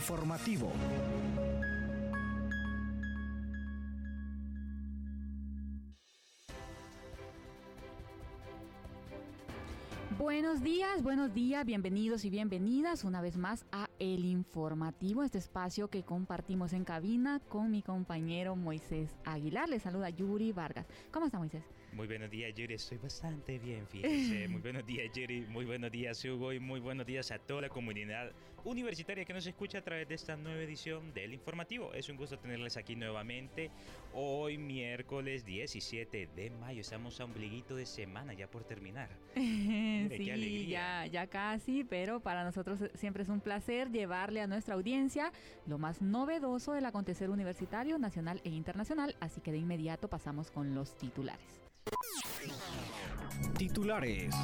informativo. Buenos días, buenos días, bienvenidos y bienvenidas una vez más a El Informativo, este espacio que compartimos en cabina con mi compañero Moisés Aguilar. Le saluda Yuri Vargas. ¿Cómo está Moisés? Muy buenos días, Yuri. Estoy bastante bien, fíjese. Muy buenos días, Yuri. Muy buenos días, Hugo. Y muy buenos días a toda la comunidad universitaria que nos escucha a través de esta nueva edición del Informativo. Es un gusto tenerles aquí nuevamente. Hoy, miércoles 17 de mayo. Estamos a ombliguito de semana ya por terminar. sí, ya, ya casi, pero para nosotros siempre es un placer llevarle a nuestra audiencia lo más novedoso del acontecer universitario, nacional e internacional. Así que de inmediato pasamos con los titulares. Titulares.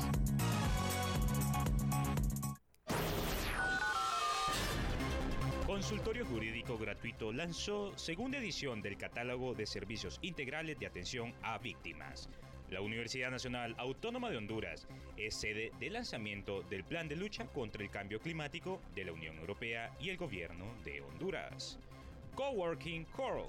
Consultorio Jurídico Gratuito lanzó segunda edición del catálogo de servicios integrales de atención a víctimas. La Universidad Nacional Autónoma de Honduras es sede del lanzamiento del Plan de Lucha contra el Cambio Climático de la Unión Europea y el Gobierno de Honduras. Coworking Coral.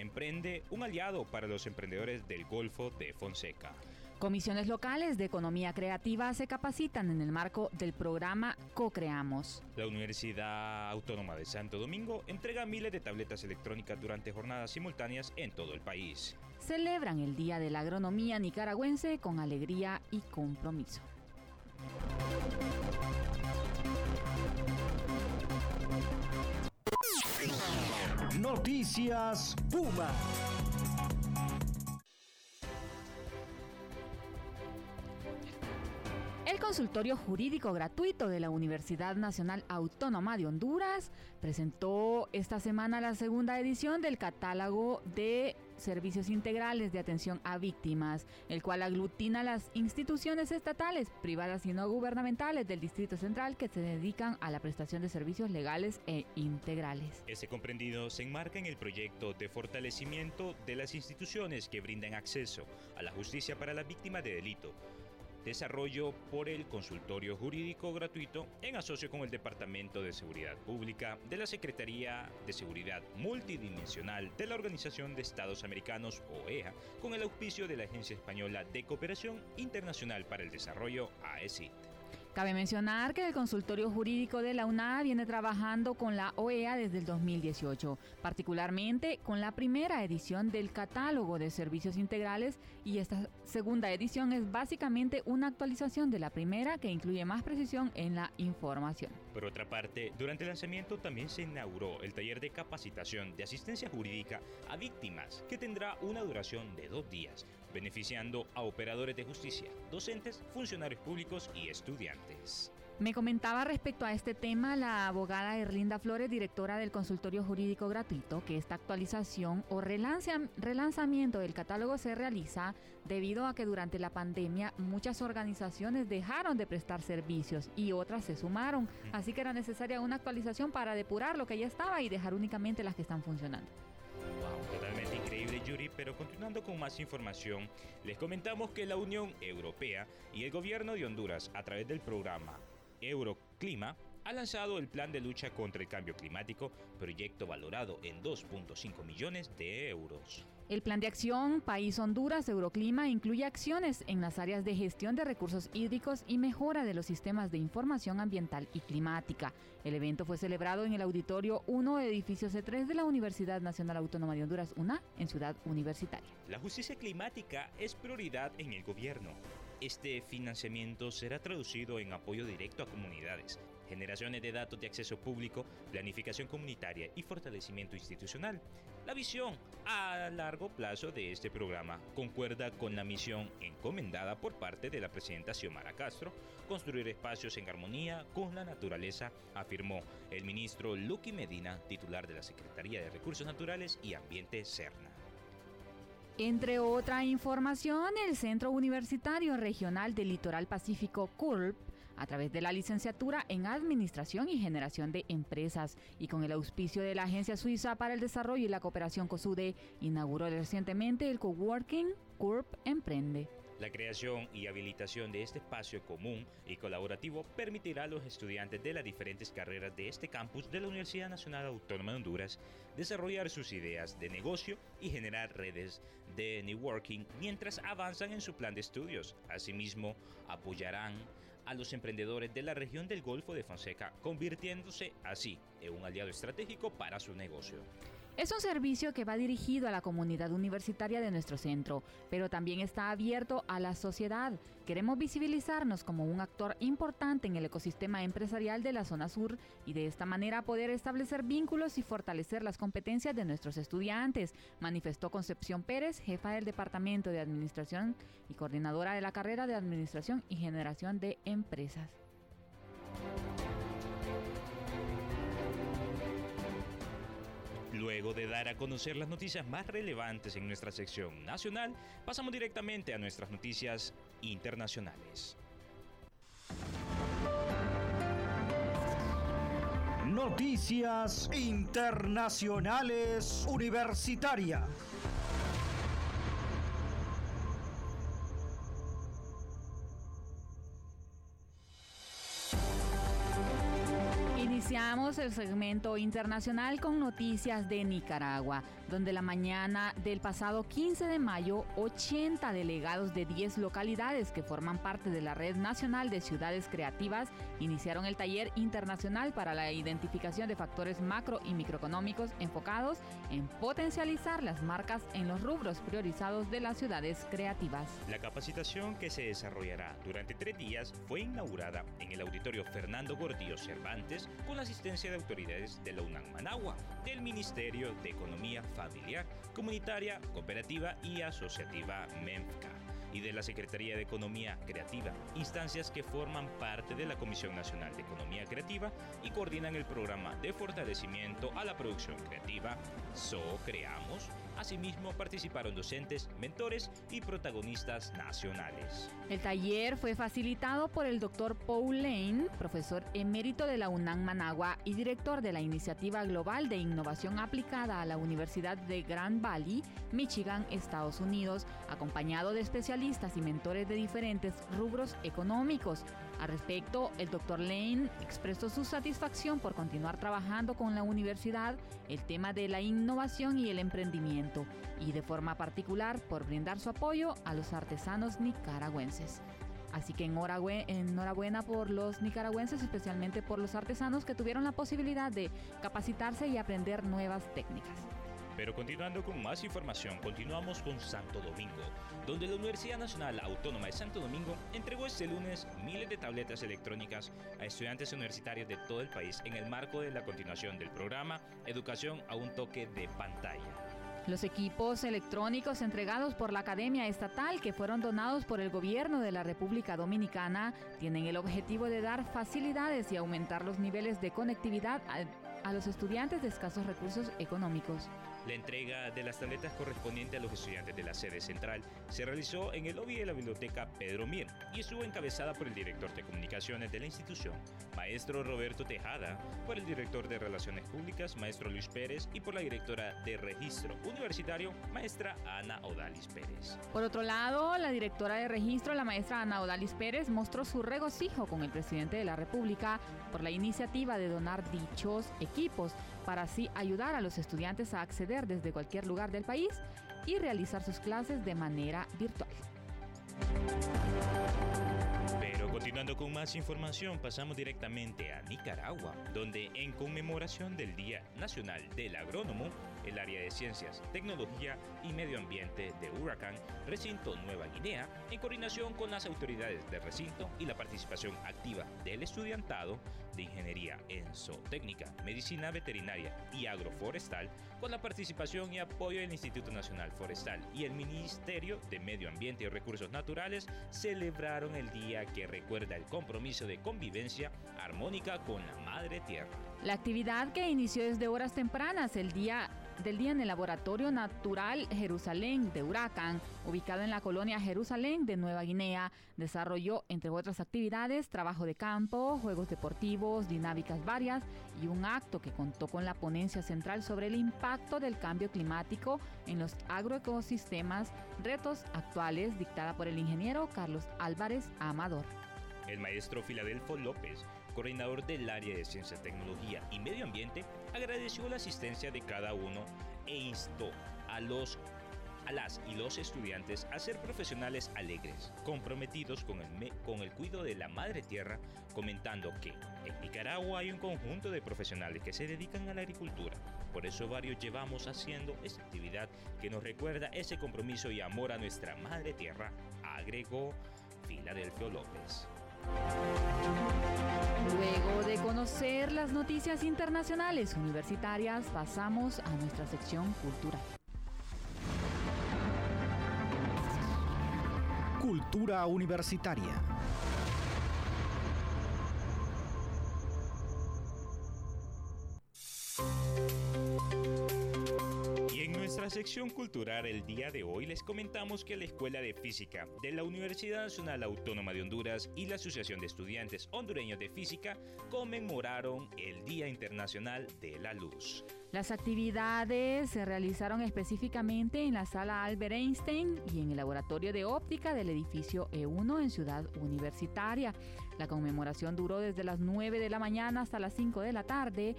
Emprende un aliado para los emprendedores del Golfo de Fonseca. Comisiones locales de economía creativa se capacitan en el marco del programa Co-Creamos. La Universidad Autónoma de Santo Domingo entrega miles de tabletas electrónicas durante jornadas simultáneas en todo el país. Celebran el Día de la Agronomía Nicaragüense con alegría y compromiso. Noticias Puma. Consultorio jurídico gratuito de la Universidad Nacional Autónoma de Honduras presentó esta semana la segunda edición del catálogo de servicios integrales de atención a víctimas, el cual aglutina las instituciones estatales, privadas y no gubernamentales del Distrito Central que se dedican a la prestación de servicios legales e integrales. Ese comprendido se enmarca en el proyecto de fortalecimiento de las instituciones que brindan acceso a la justicia para las víctimas de delito desarrollo por el Consultorio Jurídico Gratuito en asocio con el Departamento de Seguridad Pública de la Secretaría de Seguridad Multidimensional de la Organización de Estados Americanos, OEA, con el auspicio de la Agencia Española de Cooperación Internacional para el Desarrollo, AECIT. Cabe mencionar que el consultorio jurídico de la UNA viene trabajando con la OEA desde el 2018, particularmente con la primera edición del catálogo de servicios integrales y esta segunda edición es básicamente una actualización de la primera que incluye más precisión en la información. Por otra parte, durante el lanzamiento también se inauguró el taller de capacitación de asistencia jurídica a víctimas que tendrá una duración de dos días, beneficiando a operadores de justicia, docentes, funcionarios públicos y estudiantes. Me comentaba respecto a este tema la abogada Erlinda Flores, directora del consultorio jurídico gratuito, que esta actualización o relanzamiento del catálogo se realiza debido a que durante la pandemia muchas organizaciones dejaron de prestar servicios y otras se sumaron, así que era necesaria una actualización para depurar lo que ya estaba y dejar únicamente las que están funcionando. Pero continuando con más información, les comentamos que la Unión Europea y el gobierno de Honduras a través del programa Euroclima ha lanzado el Plan de Lucha contra el Cambio Climático, proyecto valorado en 2.5 millones de euros. El Plan de Acción País Honduras Euroclima incluye acciones en las áreas de gestión de recursos hídricos y mejora de los sistemas de información ambiental y climática. El evento fue celebrado en el Auditorio 1 Edificio C3 de la Universidad Nacional Autónoma de Honduras, UNA, en Ciudad Universitaria. La justicia climática es prioridad en el gobierno. Este financiamiento será traducido en apoyo directo a comunidades, generaciones de datos de acceso público, planificación comunitaria y fortalecimiento institucional. La visión a largo plazo de este programa concuerda con la misión encomendada por parte de la presidenta Xiomara Castro, construir espacios en armonía con la naturaleza, afirmó el ministro Lucky Medina, titular de la Secretaría de Recursos Naturales y Ambiente CERNA. Entre otra información, el Centro Universitario Regional del Litoral Pacífico, CURP, a través de la licenciatura en Administración y Generación de Empresas y con el auspicio de la Agencia Suiza para el Desarrollo y la Cooperación COSUDE, inauguró recientemente el coworking CURP Emprende. La creación y habilitación de este espacio común y colaborativo permitirá a los estudiantes de las diferentes carreras de este campus de la Universidad Nacional Autónoma de Honduras desarrollar sus ideas de negocio y generar redes de networking mientras avanzan en su plan de estudios. Asimismo, apoyarán a los emprendedores de la región del Golfo de Fonseca, convirtiéndose así en un aliado estratégico para su negocio. Es un servicio que va dirigido a la comunidad universitaria de nuestro centro, pero también está abierto a la sociedad. Queremos visibilizarnos como un actor importante en el ecosistema empresarial de la zona sur y de esta manera poder establecer vínculos y fortalecer las competencias de nuestros estudiantes, manifestó Concepción Pérez, jefa del Departamento de Administración y coordinadora de la carrera de Administración y Generación de Empresas. Luego de dar a conocer las noticias más relevantes en nuestra sección nacional, pasamos directamente a nuestras noticias internacionales. Noticias Internacionales Universitarias. Iniciamos el segmento internacional con noticias de Nicaragua, donde la mañana del pasado 15 de mayo, 80 delegados de 10 localidades que forman parte de la Red Nacional de Ciudades Creativas iniciaron el taller internacional para la identificación de factores macro y microeconómicos enfocados en potencializar las marcas en los rubros priorizados de las ciudades creativas. La capacitación que se desarrollará durante tres días fue inaugurada en el auditorio Fernando Gordillo Cervantes la asistencia de autoridades de la UNAM Managua, del Ministerio de Economía Familiar, Comunitaria, Cooperativa y Asociativa MEMFCA y de la Secretaría de Economía Creativa, instancias que forman parte de la Comisión Nacional de Economía Creativa y coordinan el programa de fortalecimiento a la producción creativa So Creamos. Asimismo participaron docentes, mentores y protagonistas nacionales. El taller fue facilitado por el doctor Paul Lane, profesor emérito de la UNAM Managua y director de la Iniciativa Global de Innovación Aplicada a la Universidad de Grand Valley, Michigan, Estados Unidos, acompañado de especialistas y mentores de diferentes rubros económicos. Al respecto, el doctor Lane expresó su satisfacción por continuar trabajando con la universidad el tema de la innovación y el emprendimiento, y de forma particular por brindar su apoyo a los artesanos nicaragüenses. Así que enhorabuena por los nicaragüenses, especialmente por los artesanos que tuvieron la posibilidad de capacitarse y aprender nuevas técnicas. Pero continuando con más información, continuamos con Santo Domingo, donde la Universidad Nacional Autónoma de Santo Domingo entregó este lunes miles de tabletas electrónicas a estudiantes universitarios de todo el país en el marco de la continuación del programa Educación a un toque de pantalla. Los equipos electrónicos entregados por la Academia Estatal que fueron donados por el gobierno de la República Dominicana tienen el objetivo de dar facilidades y aumentar los niveles de conectividad a, a los estudiantes de escasos recursos económicos. La entrega de las tabletas correspondiente a los estudiantes de la sede central se realizó en el lobby de la biblioteca Pedro Mir y estuvo encabezada por el director de comunicaciones de la institución, maestro Roberto Tejada, por el director de Relaciones Públicas, maestro Luis Pérez, y por la directora de Registro Universitario, maestra Ana Odalis Pérez. Por otro lado, la directora de Registro, la maestra Ana Odalis Pérez, mostró su regocijo con el presidente de la República por la iniciativa de donar dichos equipos para así ayudar a los estudiantes a acceder desde cualquier lugar del país y realizar sus clases de manera virtual. Pero continuando con más información, pasamos directamente a Nicaragua, donde en conmemoración del Día Nacional del Agrónomo, el área de Ciencias, Tecnología y Medio Ambiente de Huracán, Recinto Nueva Guinea, en coordinación con las autoridades del recinto y la participación activa del estudiantado de Ingeniería en Zootecnia, Medicina Veterinaria y Agroforestal, con la participación y apoyo del Instituto Nacional Forestal y el Ministerio de Medio Ambiente y Recursos Naturales, celebraron el día que recuerda el compromiso de convivencia armónica con la Madre Tierra. La actividad que inició desde horas tempranas el día del día en el Laboratorio Natural Jerusalén de Huracán, ubicado en la colonia Jerusalén de Nueva Guinea, desarrolló, entre otras actividades, trabajo de campo, juegos deportivos, dinámicas varias y un acto que contó con la ponencia central sobre el impacto del cambio climático en los agroecosistemas, retos actuales, dictada por el ingeniero Carlos Álvarez Amador. El maestro Filadelfo López coordinador del área de Ciencia, Tecnología y Medio Ambiente, agradeció la asistencia de cada uno e instó a los a las y los estudiantes a ser profesionales alegres, comprometidos con el, con el cuidado de la madre tierra, comentando que en Nicaragua hay un conjunto de profesionales que se dedican a la agricultura. Por eso varios llevamos haciendo esta actividad que nos recuerda ese compromiso y amor a nuestra madre tierra, agregó Filadelfio López. Conocer las noticias internacionales universitarias, pasamos a nuestra sección cultural. Cultura universitaria. Sección cultural el día de hoy les comentamos que la Escuela de Física de la Universidad Nacional Autónoma de Honduras y la Asociación de Estudiantes Hondureños de Física conmemoraron el Día Internacional de la Luz. Las actividades se realizaron específicamente en la sala Albert Einstein y en el laboratorio de óptica del edificio E1 en Ciudad Universitaria. La conmemoración duró desde las 9 de la mañana hasta las 5 de la tarde,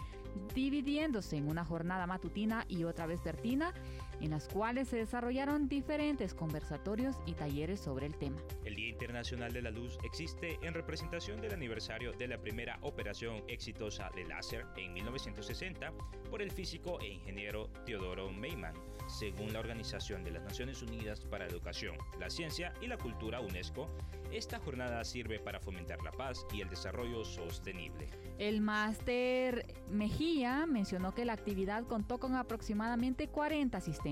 dividiéndose en una jornada matutina y otra vespertina en las cuales se desarrollaron diferentes conversatorios y talleres sobre el tema. El Día Internacional de la Luz existe en representación del aniversario de la primera operación exitosa de láser en 1960 por el físico e ingeniero Teodoro Meiman, según la Organización de las Naciones Unidas para la Educación, la Ciencia y la Cultura UNESCO. Esta jornada sirve para fomentar la paz y el desarrollo sostenible. El máster Mejía mencionó que la actividad contó con aproximadamente 40 asistentes.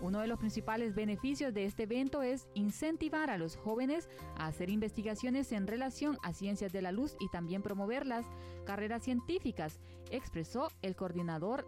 Uno de los principales beneficios de este evento es incentivar a los jóvenes a hacer investigaciones en relación a ciencias de la luz y también promover las carreras científicas, expresó el coordinador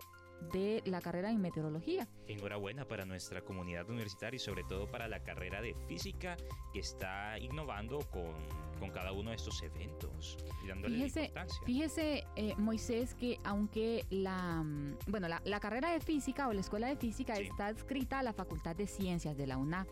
de la carrera en meteorología. Enhorabuena para nuestra comunidad universitaria y sobre todo para la carrera de física que está innovando con, con cada uno de estos eventos y dándole fíjese, importancia. Fíjese, eh, Moisés, que aunque la, mm, bueno, la, la, carrera de física o la escuela de física sí. está adscrita a la Facultad de Ciencias de la UNA,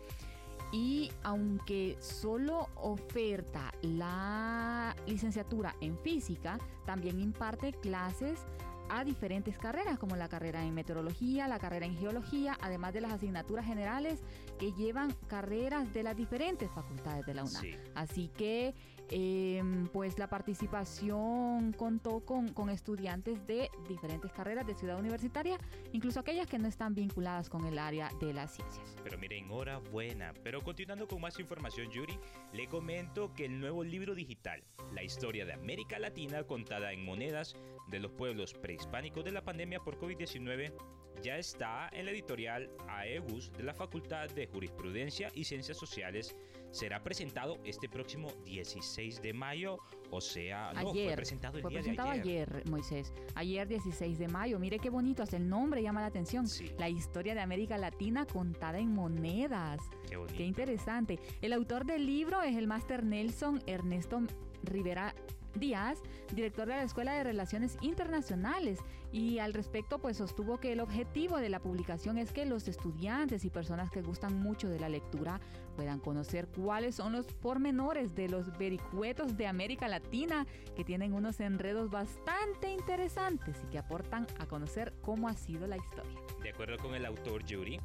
y aunque solo oferta la licenciatura en física, también imparte clases a diferentes carreras, como la carrera en meteorología, la carrera en geología, además de las asignaturas generales que llevan carreras de las diferentes facultades de la UNAM. Sí. Así que, eh, pues la participación contó con, con, estudiantes de diferentes carreras de ciudad universitaria, incluso aquellas que no están vinculadas con el área de las ciencias. Pero miren, enhorabuena. Pero continuando con más información, Yuri, le comento que el nuevo libro digital, La historia de América Latina contada en monedas de los pueblos prehispánicos de la pandemia por COVID-19 ya está en la editorial AEGUS de la Facultad de Jurisprudencia y Ciencias Sociales. Será presentado este próximo 16 de mayo, o sea, ayer, no, fue presentado el fue día presentado de ayer. ayer, Moisés. Ayer 16 de mayo. Mire qué bonito, hasta el nombre llama la atención. Sí. La historia de América Latina contada en monedas. Qué bonito. Qué interesante. El autor del libro es el máster Nelson Ernesto Rivera Díaz, director de la Escuela de Relaciones Internacionales, y al respecto pues sostuvo que el objetivo de la publicación es que los estudiantes y personas que gustan mucho de la lectura puedan conocer cuáles son los pormenores de los vericuetos de América Latina que tienen unos enredos bastante interesantes y que aportan a conocer cómo ha sido la historia. De acuerdo con el autor Yuri,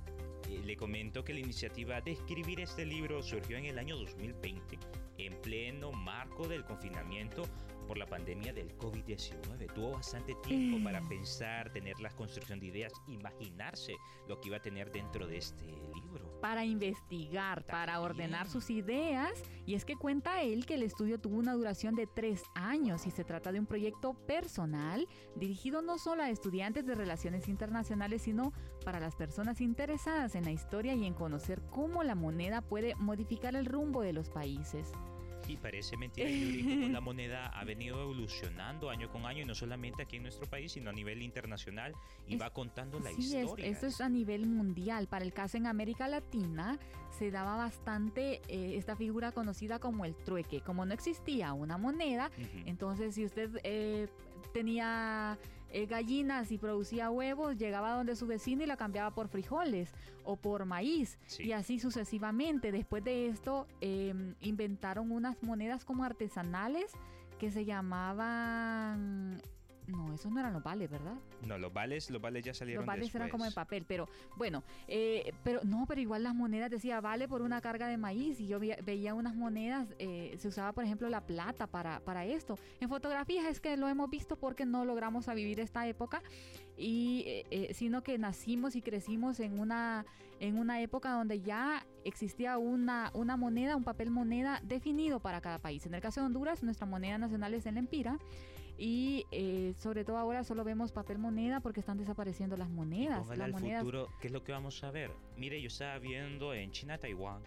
eh, le comento que la iniciativa de escribir este libro surgió en el año 2020 en pleno marco del confinamiento por la pandemia del COVID-19. Tuvo bastante tiempo para pensar, tener la construcción de ideas, imaginarse lo que iba a tener dentro de este libro. Para investigar, También. para ordenar sus ideas. Y es que cuenta él que el estudio tuvo una duración de tres años y se trata de un proyecto personal dirigido no solo a estudiantes de relaciones internacionales, sino para las personas interesadas en la historia y en conocer cómo la moneda puede modificar el rumbo de los países. Y parece mentira, Yuri, como la moneda ha venido evolucionando año con año y no solamente aquí en nuestro país, sino a nivel internacional y va contando la sí, historia. Es, eso es a nivel mundial. Para el caso en América Latina se daba bastante eh, esta figura conocida como el trueque. Como no existía una moneda, entonces si usted eh, tenía eh, gallinas y producía huevos, llegaba donde su vecino y la cambiaba por frijoles o por maíz Sí. y así sucesivamente. Después de esto eh, inventaron unas monedas como artesanales que se llamaban... No, esos no eran los vales, ¿verdad? No, los vales, los vales ya salieron Los vales eran como en después. papel, pero bueno, eh, pero no, pero igual las monedas decía vale por una carga de maíz y yo veía, veía unas monedas, eh, se usaba por ejemplo la plata para, para esto. En fotografías es que lo hemos visto porque no logramos a vivir esta época y eh, eh, sino que nacimos y crecimos en una en una época donde ya existía una, una moneda, un papel moneda definido para cada país. En el caso de Honduras, nuestra moneda nacional es el empira y eh, sobre todo ahora solo vemos papel moneda porque están desapareciendo las monedas. Póngale Las al monedas futuro, ¿qué es lo que vamos a ver? Mire, yo estaba viendo en China, Taiwán,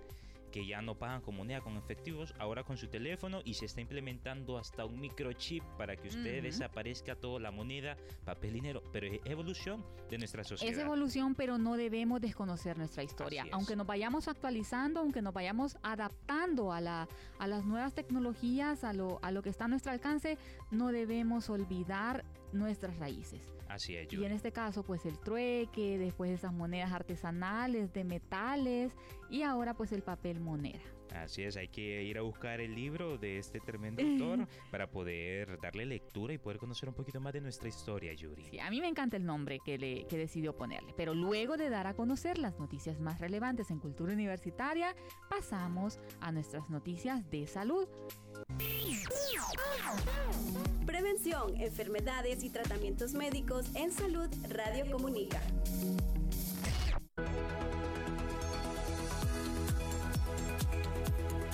que ya no pagan con moneda, con efectivos, ahora con su teléfono y se está implementando hasta un microchip para que usted desaparezca toda la moneda, papel, dinero, pero es evolución de nuestra sociedad. Es evolución, pero no debemos desconocer nuestra historia. Aunque nos vayamos actualizando, aunque nos vayamos adaptando a, la, a las nuevas tecnologías, a lo, a lo que está a nuestro alcance, no debemos olvidar nuestras raíces. Así es, Y Yuri. en este caso, pues el trueque, después esas monedas artesanales, de metales y ahora pues el papel moneda. Así es, hay que ir a buscar el libro de este tremendo autor para poder darle lectura y poder conocer un poquito más de nuestra historia, Yuri. Sí, a mí me encanta el nombre que, le, que decidió ponerle, pero luego de dar a conocer las noticias más relevantes en cultura universitaria, pasamos a nuestras noticias de salud. Prevención, enfermedades y tratamientos médicos en salud Radio Comunica.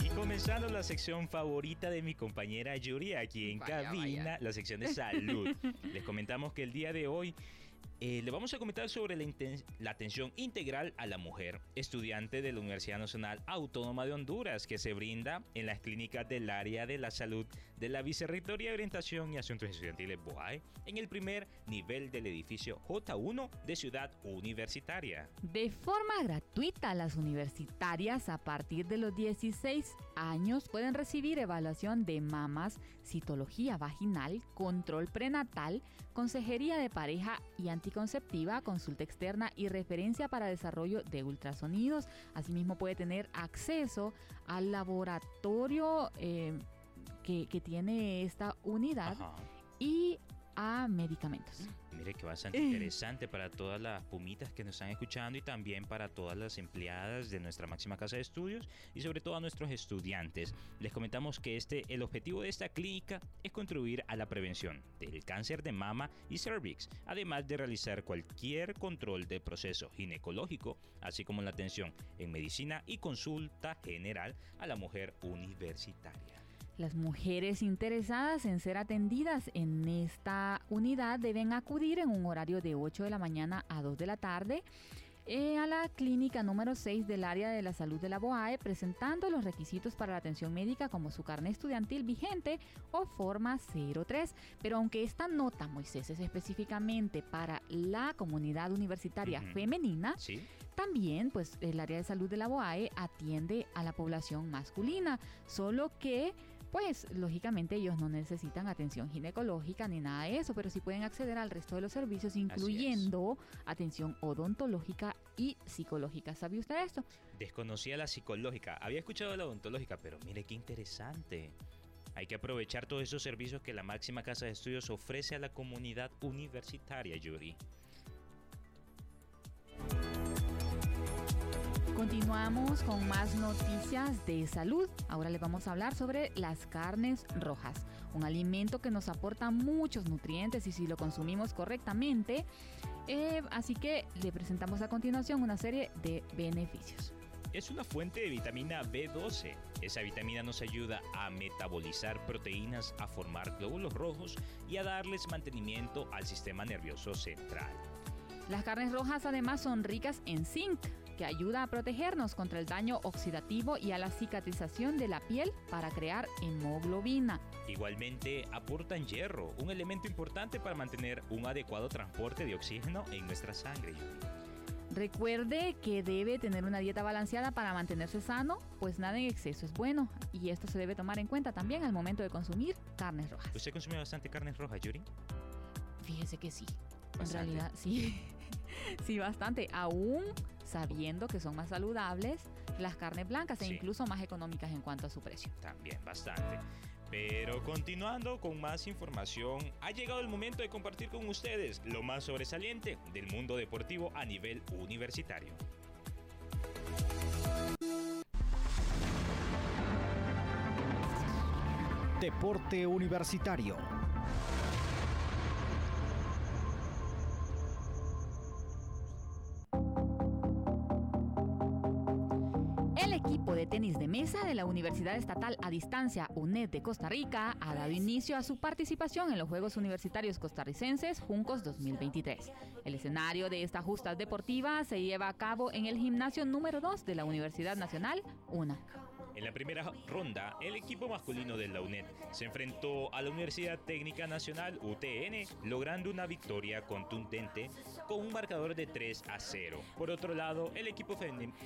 Y comenzando la sección favorita de mi compañera Yuri aquí en Vaya, cabina, vaya. la sección de salud. Les comentamos que el día de hoy eh, le vamos a comentar sobre la, atención integral a la mujer, estudiante de la Universidad Nacional Autónoma de Honduras, que se brinda en las clínicas del área de la salud de la Vicerrectoría de Orientación y Asuntos Estudiantiles BOAE, en el primer nivel del edificio J1 de Ciudad Universitaria. De forma gratuita, las universitarias a partir de los 16 años pueden recibir evaluación de mamas, citología vaginal, control prenatal, consejería de pareja y anticonceptiva, consulta externa y referencia para desarrollo de ultrasonidos. Asimismo puede tener acceso al laboratorio eh, que, que tiene esta unidad Ajá. y a medicamentos. Mire que bastante Eh. interesante para todas las pumitas que nos están escuchando y también para todas las empleadas de nuestra máxima casa de estudios y sobre todo a nuestros estudiantes. Les comentamos que este, el objetivo de esta clínica es contribuir a la prevención del cáncer de mama y cervix, además de realizar cualquier control del proceso ginecológico, así como la atención en medicina y consulta general a la mujer universitaria. Las mujeres interesadas en ser atendidas en esta unidad deben acudir en un horario de 8 de la mañana a 2 de la tarde eh, a la clínica número 6 del área de la salud de la BOAE presentando los requisitos para la atención médica como su carnet estudiantil vigente o forma 03. Pero aunque esta nota, Moisés, es específicamente para la comunidad universitaria femenina, ¿Sí? también, pues el área de salud de la BOAE atiende a la población masculina, solo que, pues lógicamente ellos no necesitan atención ginecológica ni nada de eso, pero sí pueden acceder al resto de los servicios, incluyendo atención odontológica y psicológica. ¿Sabía usted esto? Desconocía la psicológica, había escuchado la odontológica, pero mire qué interesante. Hay que aprovechar todos esos servicios que la máxima casa de estudios ofrece a la comunidad universitaria, Yuri. Continuamos con más noticias de salud. Ahora les vamos a hablar sobre las carnes rojas, un alimento que nos aporta muchos nutrientes y si lo consumimos correctamente. eh, así que le presentamos a continuación una serie de beneficios. Es una fuente de vitamina B12. Esa vitamina nos ayuda a metabolizar proteínas, a formar glóbulos rojos y a darles mantenimiento al sistema nervioso central. Las carnes rojas además son ricas en zinc, que ayuda a protegernos contra el daño oxidativo y a la cicatrización de la piel para crear hemoglobina. Igualmente aportan hierro, un elemento importante para mantener un adecuado transporte de oxígeno en nuestra sangre. Recuerde que debe tener una dieta balanceada para mantenerse sano, pues nada en exceso es bueno. Y esto se debe tomar en cuenta también al momento de consumir carnes rojas. ¿Usted consume bastante carnes rojas, Yuri? Fíjese que sí. En realidad, sí. sí, bastante. Aún sabiendo que son más saludables las carnes blancas e incluso más económicas en cuanto a su precio. También bastante. Pero continuando con más información, ha llegado el momento de compartir con ustedes lo más sobresaliente del mundo deportivo a nivel universitario. Deporte Universitario. Equipo de tenis de mesa de la Universidad Estatal a Distancia UNED de Costa Rica ha dado inicio a su participación en los Juegos Universitarios Costarricenses Juncos 2023. El escenario de esta justa deportiva se lleva a cabo en el gimnasio número 2 de la Universidad Nacional, UNA. En la primera ronda, el equipo masculino de la UNED se enfrentó a la Universidad Técnica Nacional UTN, logrando una victoria contundente con un marcador de 3 a 0. Por otro lado, el equipo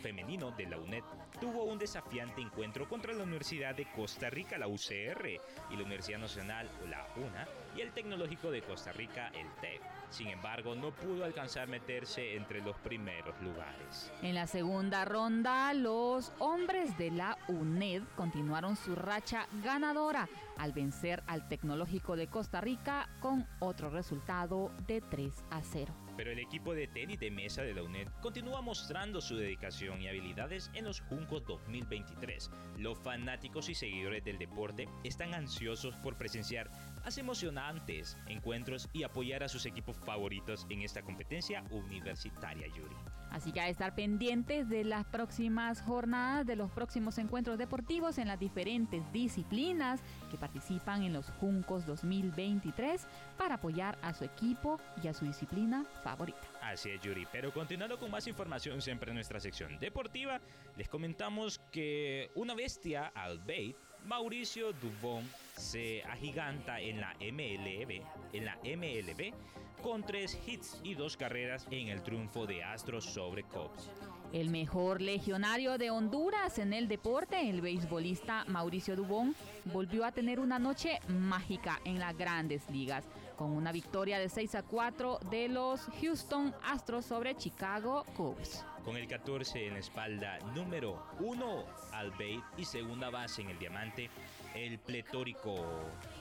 femenino de la UNED tuvo un desafiante encuentro contra la Universidad de Costa Rica, la UCR, y la Universidad Nacional, la UNA, y el Tecnológico de Costa Rica, el TEC. Sin embargo, no pudo alcanzar meterse entre los primeros lugares. En la segunda ronda, los hombres de la UNED continuaron su racha ganadora al vencer al Tecnológico de Costa Rica con otro resultado de 3 a 0. Pero el equipo de tenis de mesa de la UNED continúa mostrando su dedicación y habilidades en los Juncos 2023. Los fanáticos y seguidores del deporte están ansiosos por presenciar más emocionantes encuentros y apoyar a sus equipos favoritos en esta competencia universitaria, Yuri. Así que a estar pendientes de las próximas jornadas, de los próximos encuentros deportivos en las diferentes disciplinas que participan en los Juncos 2023 para apoyar a su equipo y a su disciplina favorita. Así es, Yuri. Pero continuando con más información siempre en nuestra sección deportiva, les comentamos que una bestia, Albeit, Mauricio Dubón, se agiganta en la MLB, en la MLB con tres hits y dos carreras en el triunfo de Astros sobre Cubs. El mejor legionario de Honduras en el deporte, el beisbolista Mauricio Dubón, volvió a tener una noche mágica en las grandes ligas, con una victoria de 6 a 4 de los Houston Astros sobre Chicago Cubs. Con el 14 en la espalda, número 1 al bait y segunda base en el diamante, el pletórico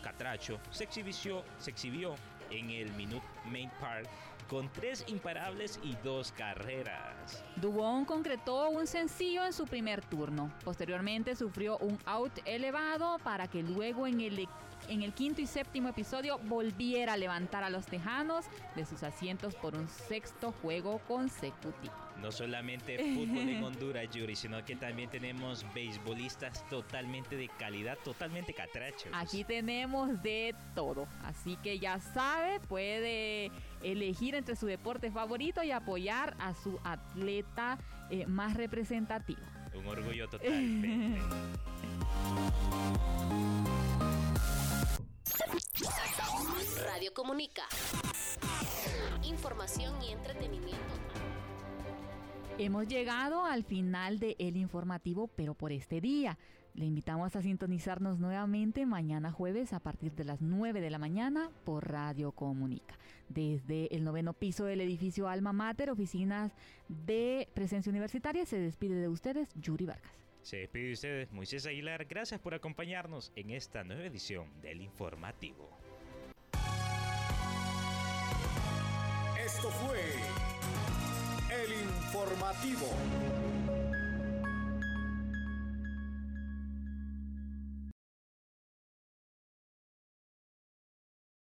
Catracho se exhibió, se exhibió en el Minute Main Park con tres imparables y dos carreras. Dubón concretó un sencillo en su primer turno. Posteriormente sufrió un out elevado para que luego en el en el quinto y séptimo episodio volviera a levantar a los tejanos de sus asientos por un sexto juego consecutivo. No solamente fútbol en Honduras, Yuri, sino que también tenemos beisbolistas totalmente de calidad, totalmente catrachos. Aquí tenemos de todo, así que ya sabe, puede elegir entre su deporte favorito y apoyar a su atleta eh, más representativo. Un orgullo totalmente. Radio Comunica. Información y entretenimiento. Hemos llegado al final de El Informativo, pero por este día. Le invitamos a sintonizarnos nuevamente mañana jueves a partir de las 9 de la mañana por Radio Comunica. Desde el noveno piso del edificio Alma Mater, oficinas de presencia universitaria, se despide de ustedes Yuri Vargas. Se despide de ustedes Moisés Aguilar. Gracias por acompañarnos en esta nueva edición del Informativo. Esto fue el informativo.